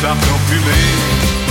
já tão filé.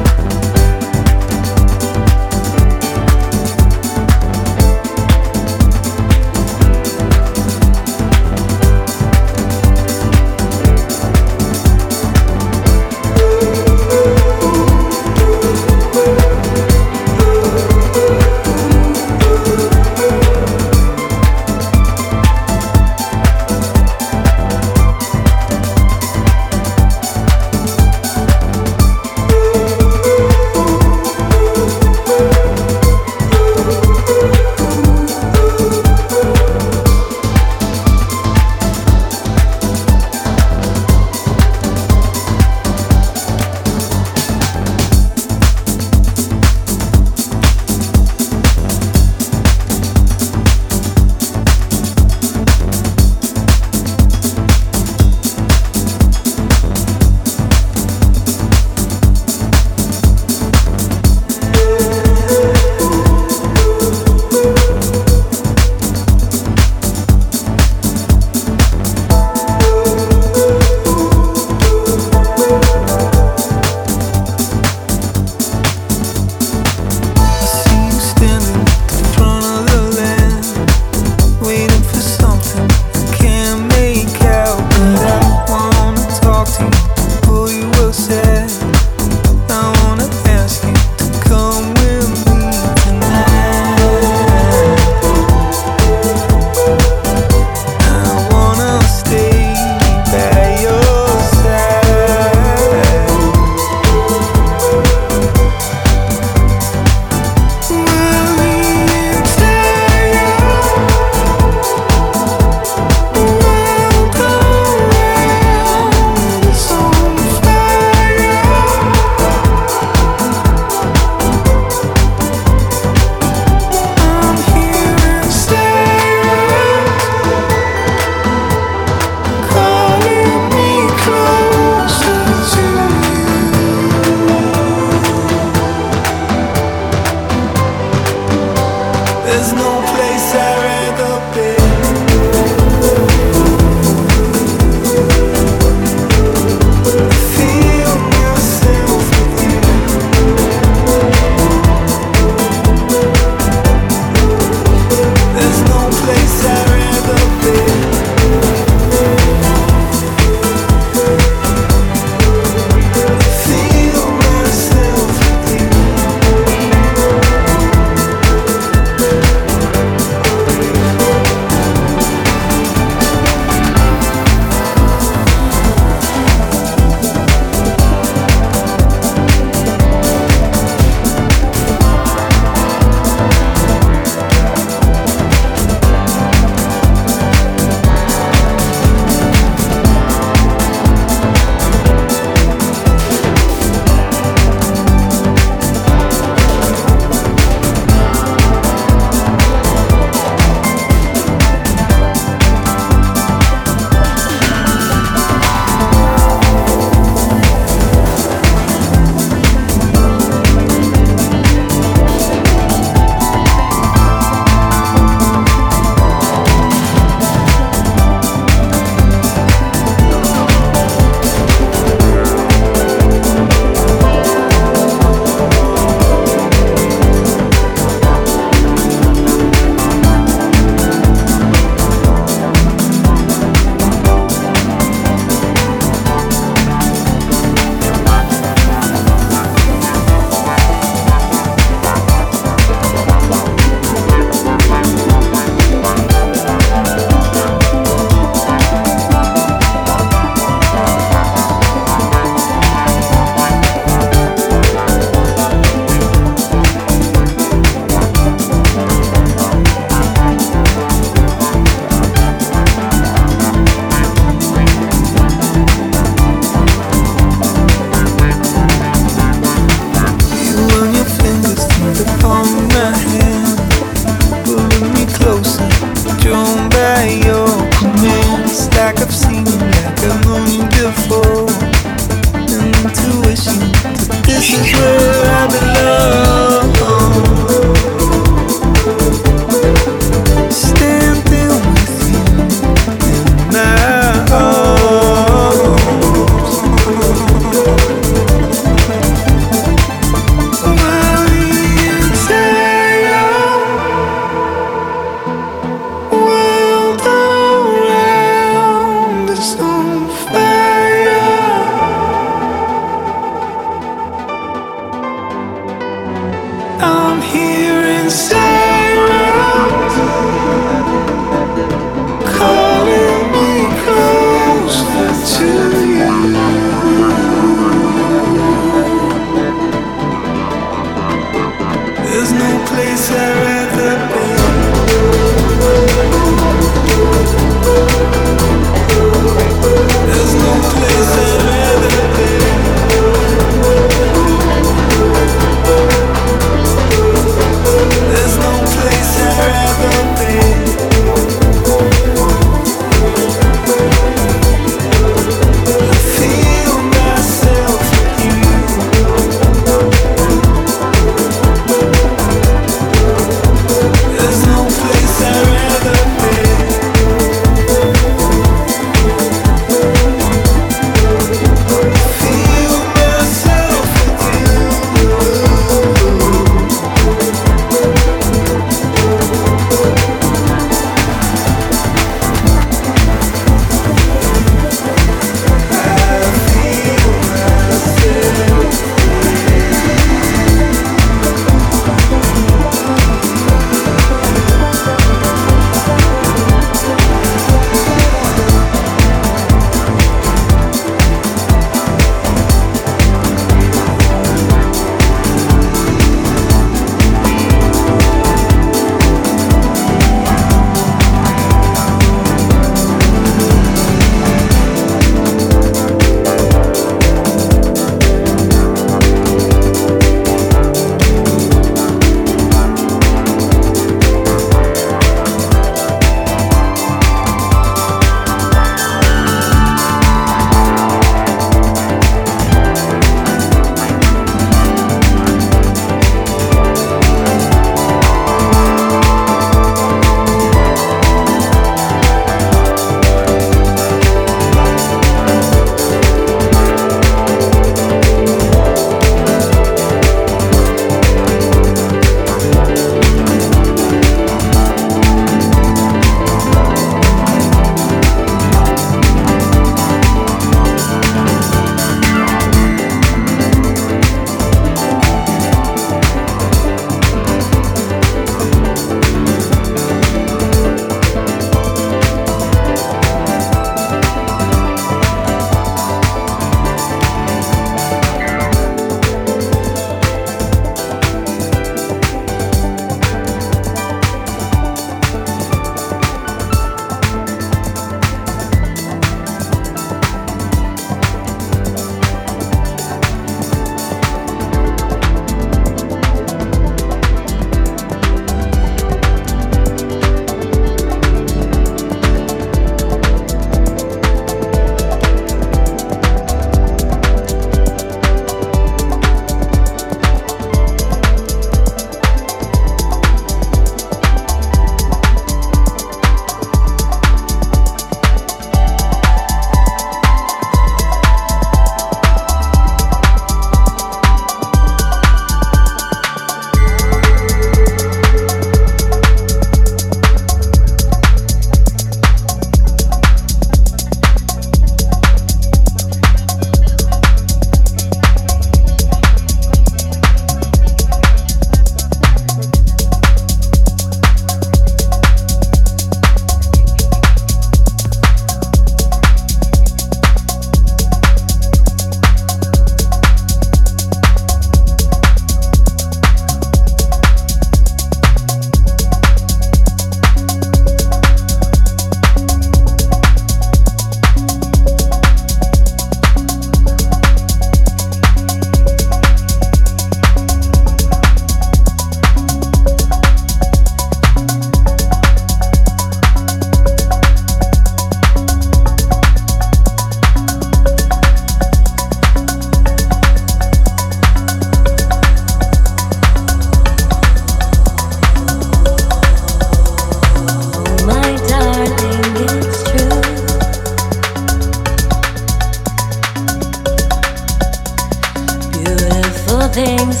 things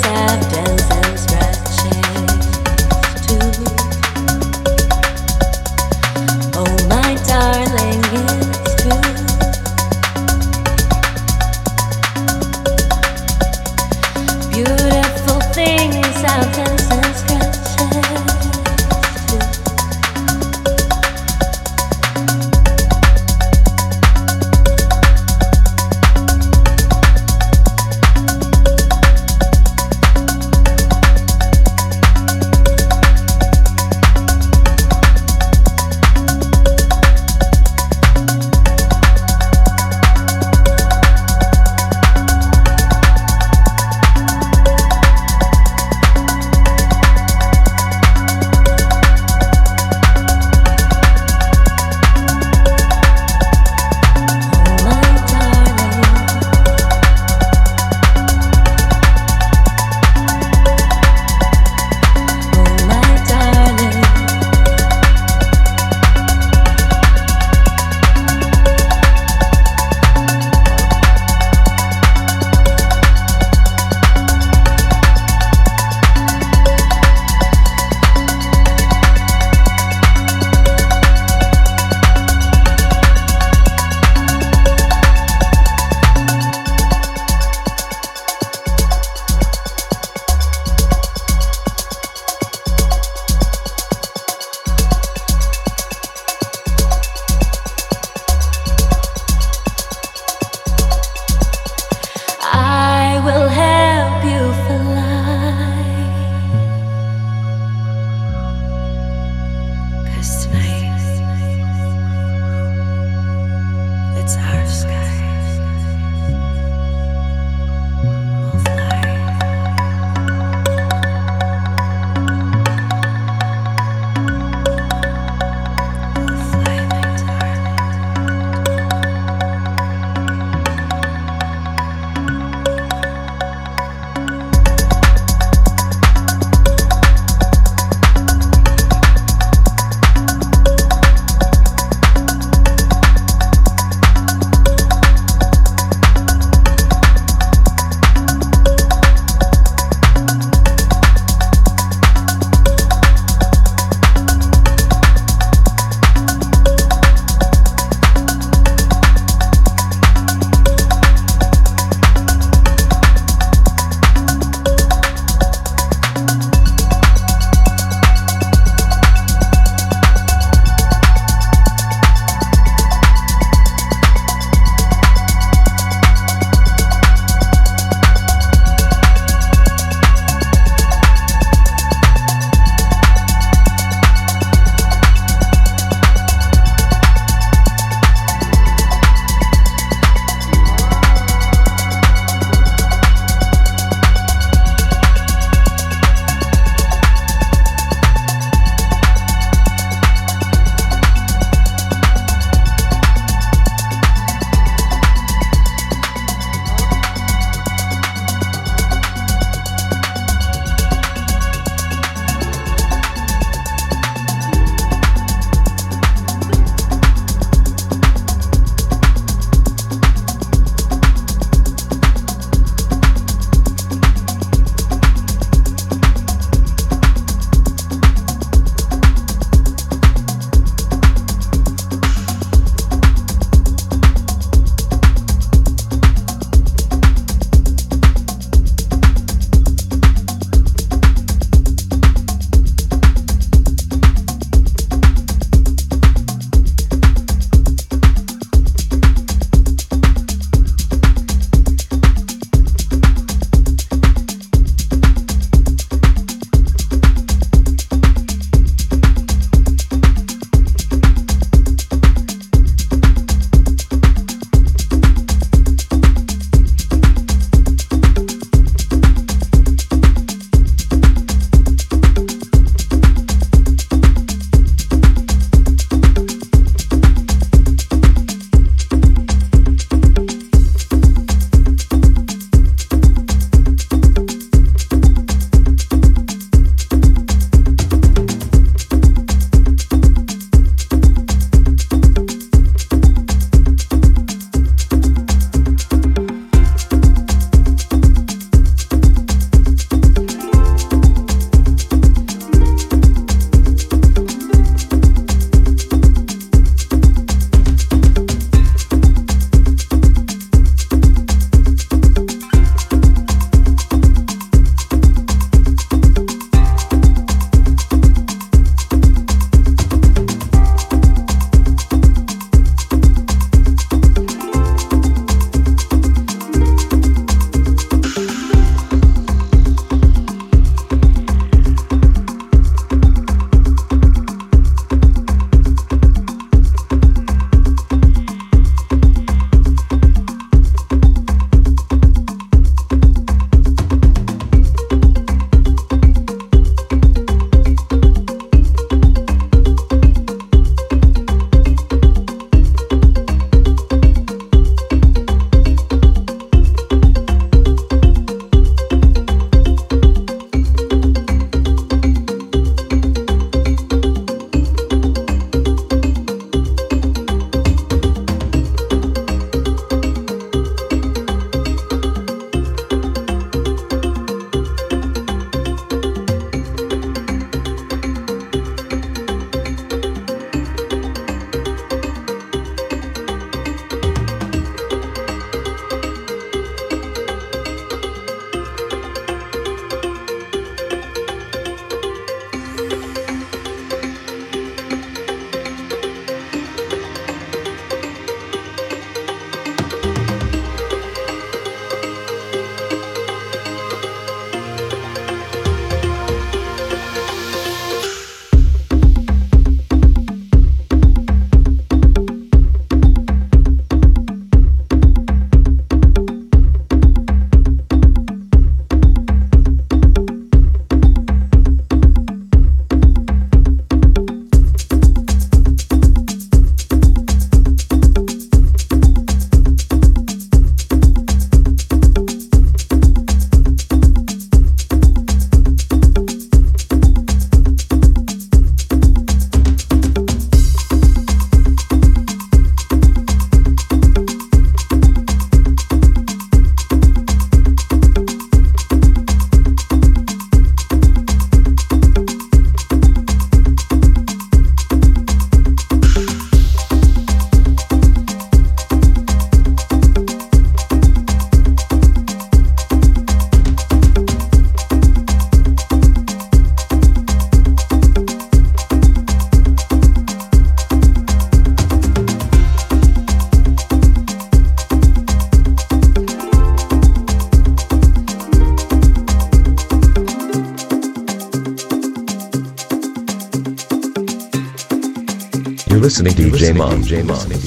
DJ Mon. DJ Mon.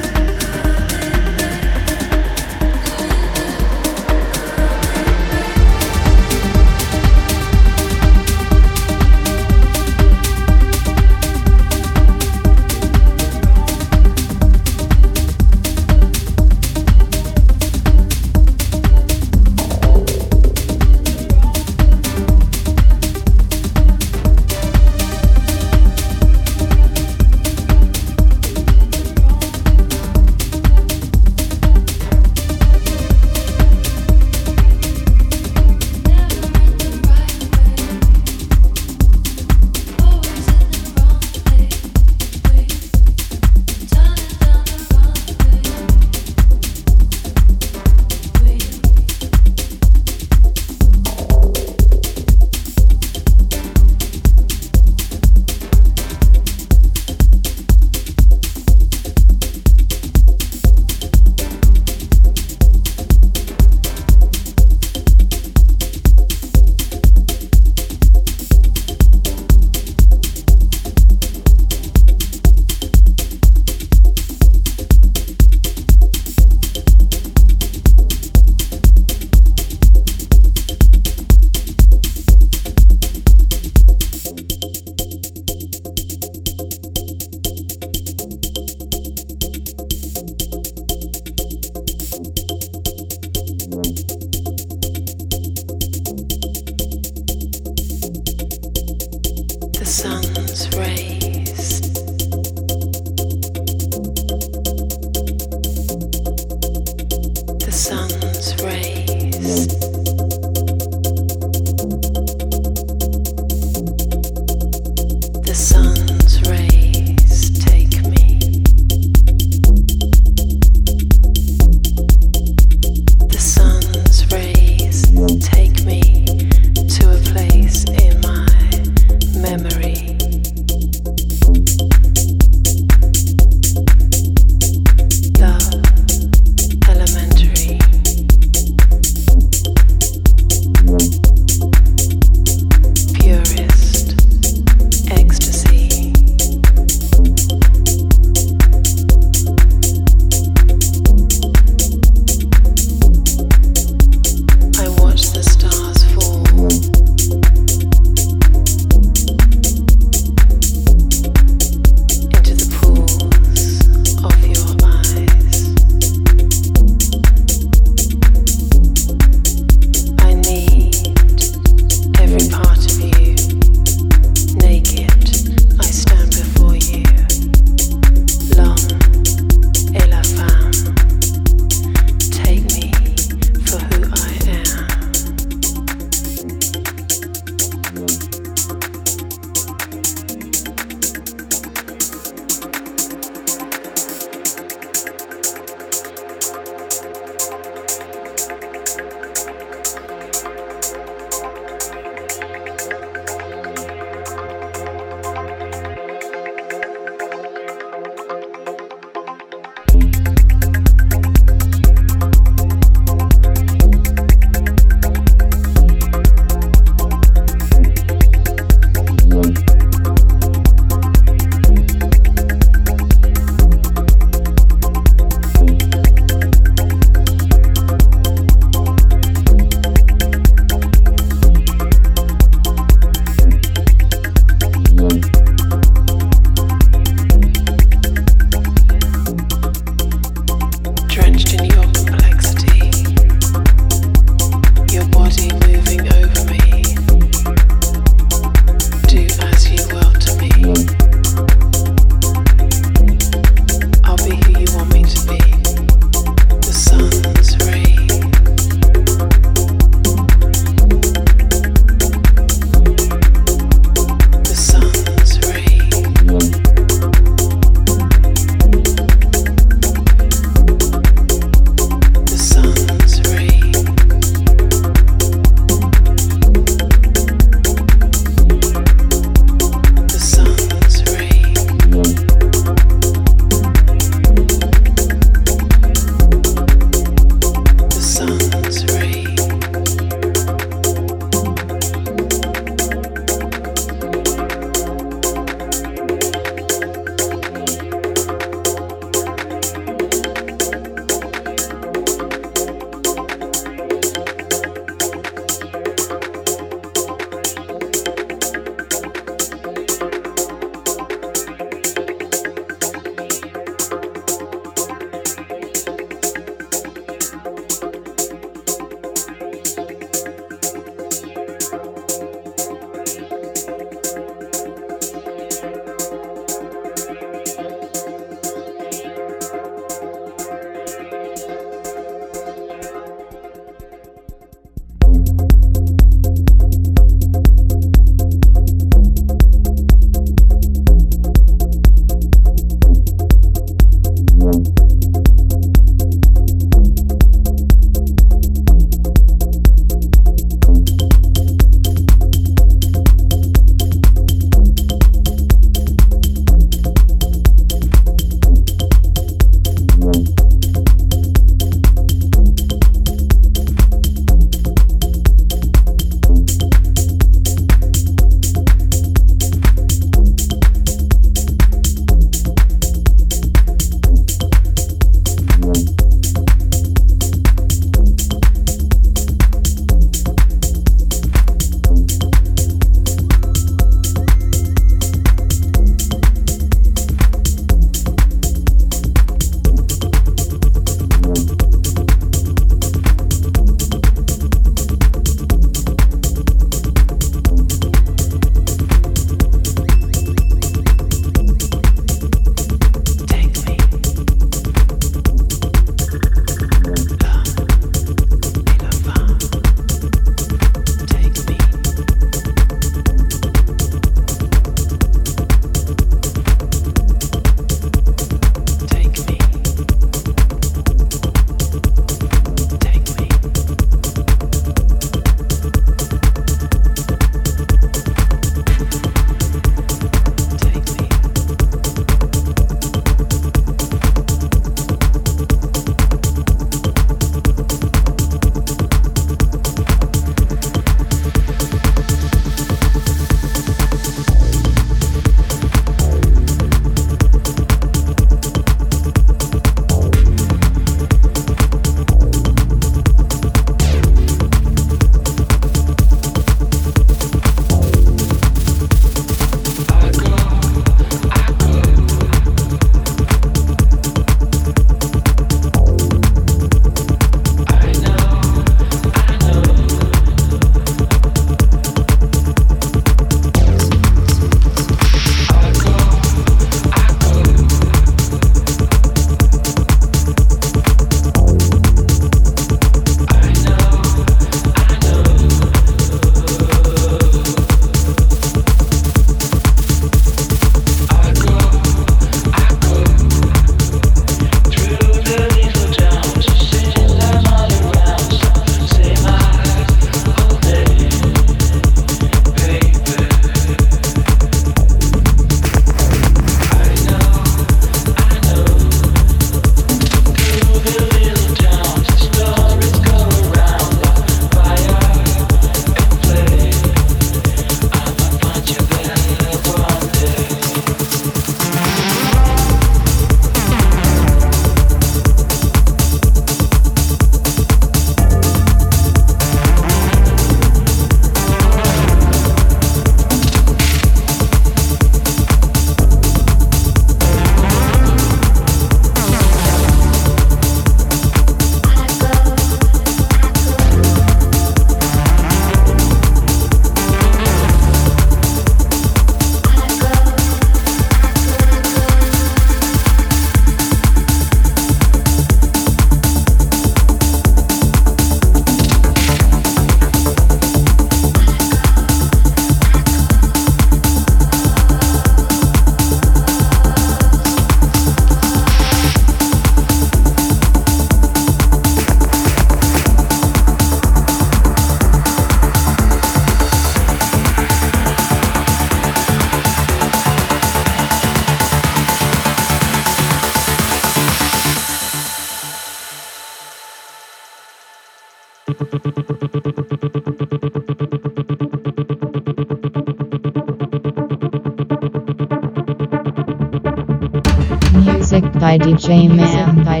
DJ Man by